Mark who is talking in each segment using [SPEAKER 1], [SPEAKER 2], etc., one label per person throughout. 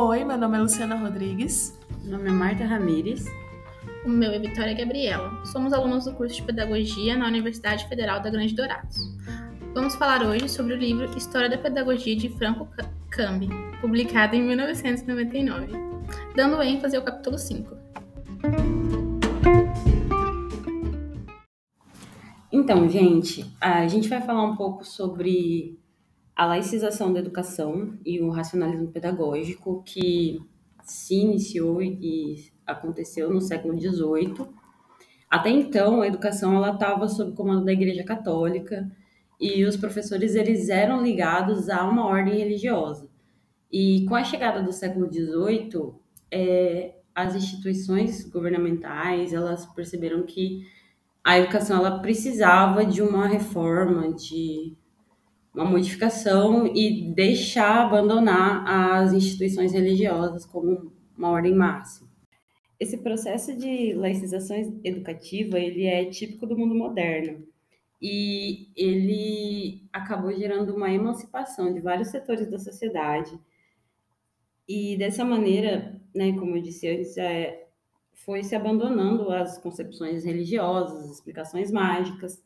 [SPEAKER 1] Oi, meu nome é Luciana Rodrigues.
[SPEAKER 2] Meu nome é Marta Ramires.
[SPEAKER 3] O meu é Vitória Gabriela. Somos alunos do curso de Pedagogia na Universidade Federal da Grande Dourados. Vamos falar hoje sobre o livro História da Pedagogia de Franco Cambi, publicado em 1999, dando ênfase ao capítulo 5.
[SPEAKER 2] Então, gente, a gente vai falar um pouco sobre a laicização da educação e o racionalismo pedagógico que se iniciou e aconteceu no século XVIII. Até então, a educação estava sob comando da Igreja Católica e os professores eles eram ligados a uma ordem religiosa. E com a chegada do século XVIII, é, as instituições governamentais elas perceberam que a educação ela precisava de uma reforma, de uma modificação e deixar abandonar as instituições religiosas como uma ordem máxima. Esse processo de laicização educativa ele é típico do mundo moderno e ele acabou gerando uma emancipação de vários setores da sociedade e dessa maneira, né, como eu disse antes, é, foi se abandonando as concepções religiosas, as explicações mágicas.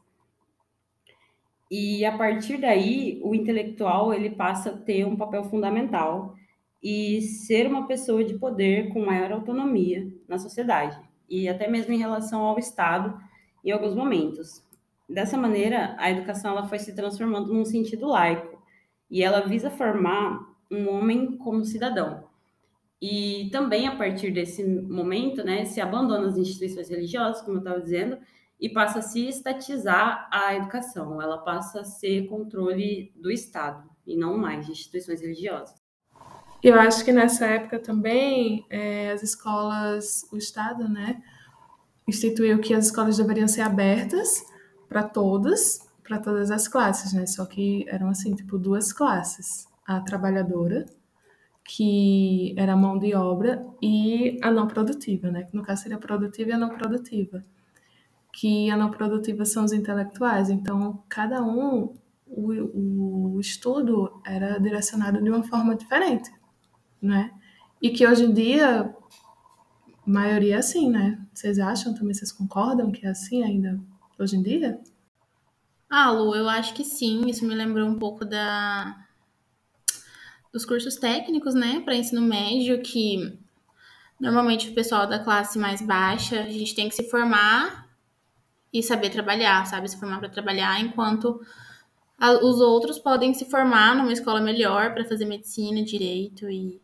[SPEAKER 2] E a partir daí, o intelectual ele passa a ter um papel fundamental e ser uma pessoa de poder com maior autonomia na sociedade e até mesmo em relação ao Estado em alguns momentos. Dessa maneira, a educação ela foi se transformando num sentido laico e ela visa formar um homem como cidadão. E também a partir desse momento, né, se abandona as instituições religiosas, como eu estava dizendo, e passa a se estatizar a educação. Ela passa a ser controle do Estado e não mais de instituições religiosas.
[SPEAKER 1] Eu acho que nessa época também é, as escolas, o Estado, né, instituiu que as escolas deveriam ser abertas para todas, para todas as classes, né? Só que eram assim, tipo duas classes: a trabalhadora que era mão de obra, e a não produtiva, né? Que no caso seria a produtiva e a não produtiva. Que a não produtiva são os intelectuais. Então, cada um, o, o estudo era direcionado de uma forma diferente, né? E que hoje em dia, a maioria é assim, né? Vocês acham também, vocês concordam que é assim ainda hoje em dia?
[SPEAKER 3] Ah, Lu, eu acho que sim. Isso me lembrou um pouco da, dos cursos técnicos, né, para ensino médio, que normalmente o pessoal da classe mais baixa, a gente tem que se formar e saber trabalhar, sabe? Se formar para trabalhar, enquanto a, os outros podem se formar numa escola melhor para fazer medicina, direito e.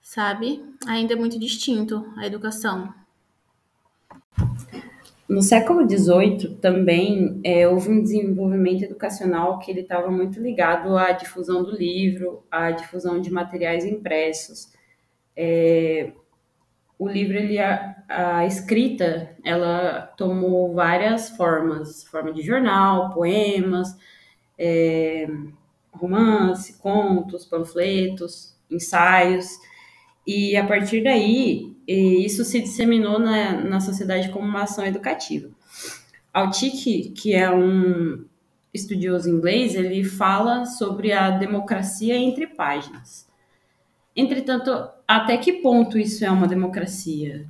[SPEAKER 3] Sabe? Ainda é muito distinto a educação.
[SPEAKER 2] No século XVIII também é, houve um desenvolvimento educacional que ele estava muito ligado à difusão do livro, à difusão de materiais impressos. É, o livro, ele, a, a, escrita, ela tomou várias formas, forma de jornal, poemas, é, romance, contos, panfletos, ensaios, e a partir daí isso se disseminou na, na sociedade como uma ação educativa. Altic, que é um estudioso inglês, ele fala sobre a democracia entre páginas. Entretanto, até que ponto isso é uma democracia?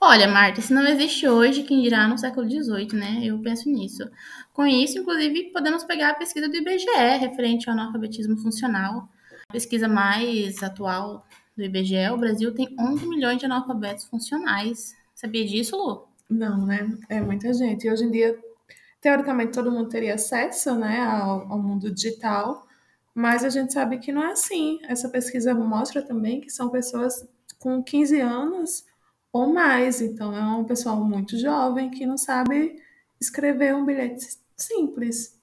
[SPEAKER 3] Olha, Marta, se não existe hoje, quem dirá no século XVIII, né? Eu penso nisso. Com isso, inclusive, podemos pegar a pesquisa do IBGE referente ao analfabetismo funcional, a pesquisa mais atual do IBGE, o Brasil tem 11 milhões de analfabetos funcionais. Sabia disso, Lu?
[SPEAKER 1] Não, né? É muita gente. E hoje em dia, teoricamente, todo mundo teria acesso né, ao, ao mundo digital, mas a gente sabe que não é assim. Essa pesquisa mostra também que são pessoas com 15 anos ou mais. Então, é um pessoal muito jovem que não sabe escrever um bilhete simples.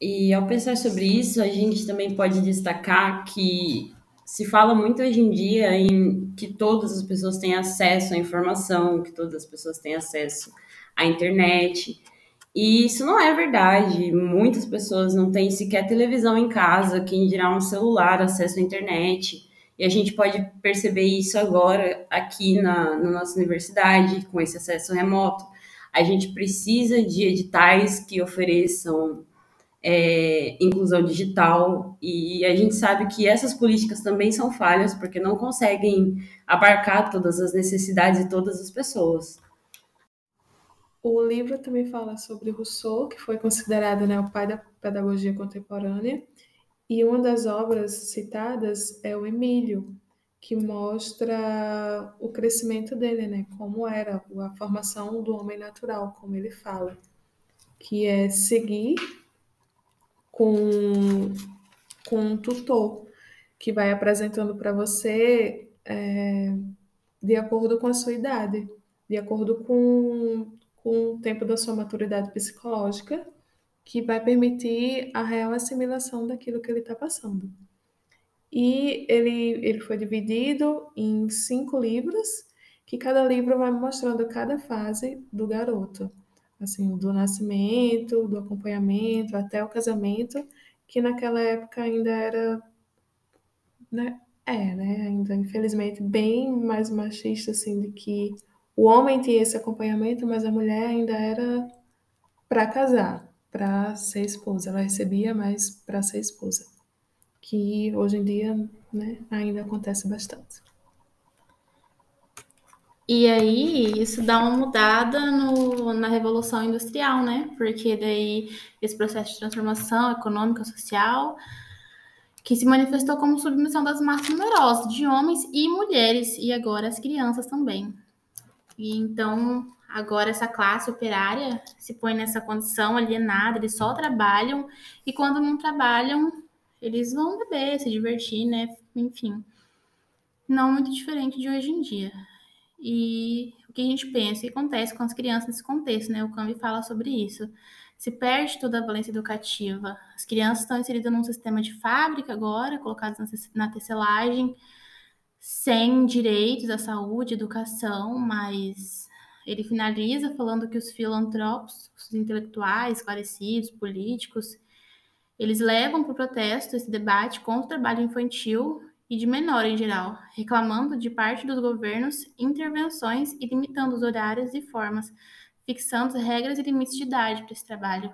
[SPEAKER 2] E ao pensar sobre isso, a gente também pode destacar que se fala muito hoje em dia em que todas as pessoas têm acesso à informação, que todas as pessoas têm acesso à internet. E isso não é verdade. Muitas pessoas não têm sequer televisão em casa, quem dirá um celular, acesso à internet. E a gente pode perceber isso agora aqui na, na nossa universidade, com esse acesso remoto. A gente precisa de editais que ofereçam é, inclusão digital, e a gente sabe que essas políticas também são falhas, porque não conseguem abarcar todas as necessidades de todas as pessoas.
[SPEAKER 1] O livro também fala sobre Rousseau, que foi considerado né, o pai da pedagogia contemporânea, e uma das obras citadas é o Emílio, que mostra o crescimento dele, né, como era a formação do homem natural, como ele fala, que é seguir com, com um tutor que vai apresentando para você é, de acordo com a sua idade, de acordo com, com o tempo da sua maturidade psicológica, que vai permitir a real assimilação daquilo que ele está passando. E ele, ele foi dividido em cinco livros, que cada livro vai mostrando cada fase do garoto assim, do nascimento, do acompanhamento até o casamento, que naquela época ainda era, né, é, né, ainda infelizmente bem mais machista, assim, de que o homem tinha esse acompanhamento, mas a mulher ainda era para casar, para ser esposa, ela recebia mais para ser esposa, que hoje em dia, né, ainda acontece bastante.
[SPEAKER 3] E aí, isso dá uma mudada no, na Revolução Industrial, né? Porque daí esse processo de transformação econômica, social, que se manifestou como submissão das massas numerosas, de homens e mulheres, e agora as crianças também. E então, agora essa classe operária se põe nessa condição alienada, eles só trabalham, e quando não trabalham, eles vão beber, se divertir, né? Enfim. Não muito diferente de hoje em dia. E o que a gente pensa, que acontece com as crianças nesse contexto, né? O Cambi fala sobre isso. Se perde toda a valência educativa. As crianças estão inseridas num sistema de fábrica agora, colocadas na tecelagem, sem direitos à saúde, educação, mas ele finaliza falando que os filantropos, os intelectuais, esclarecidos, políticos, eles levam para o protesto esse debate contra o trabalho infantil e de menor em geral, reclamando de parte dos governos intervenções e limitando os horários e formas, fixando regras e limites de idade para esse trabalho.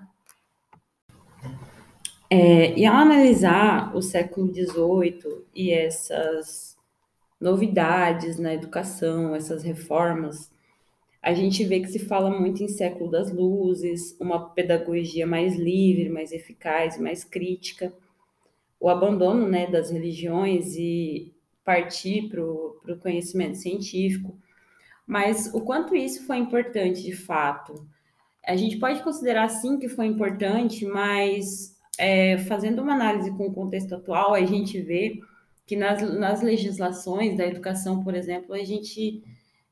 [SPEAKER 2] É, e ao analisar o século XVIII e essas novidades na educação, essas reformas, a gente vê que se fala muito em século das luzes, uma pedagogia mais livre, mais eficaz, mais crítica o abandono né, das religiões e partir para o conhecimento científico. Mas o quanto isso foi importante de fato? A gente pode considerar sim que foi importante, mas é, fazendo uma análise com o contexto atual, a gente vê que nas, nas legislações da educação, por exemplo, a gente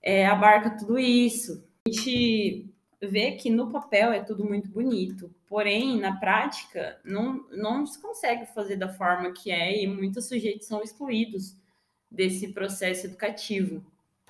[SPEAKER 2] é, abarca tudo isso. A gente vê que no papel é tudo muito bonito, porém, na prática, não, não se consegue fazer da forma que é e muitos sujeitos são excluídos desse processo educativo.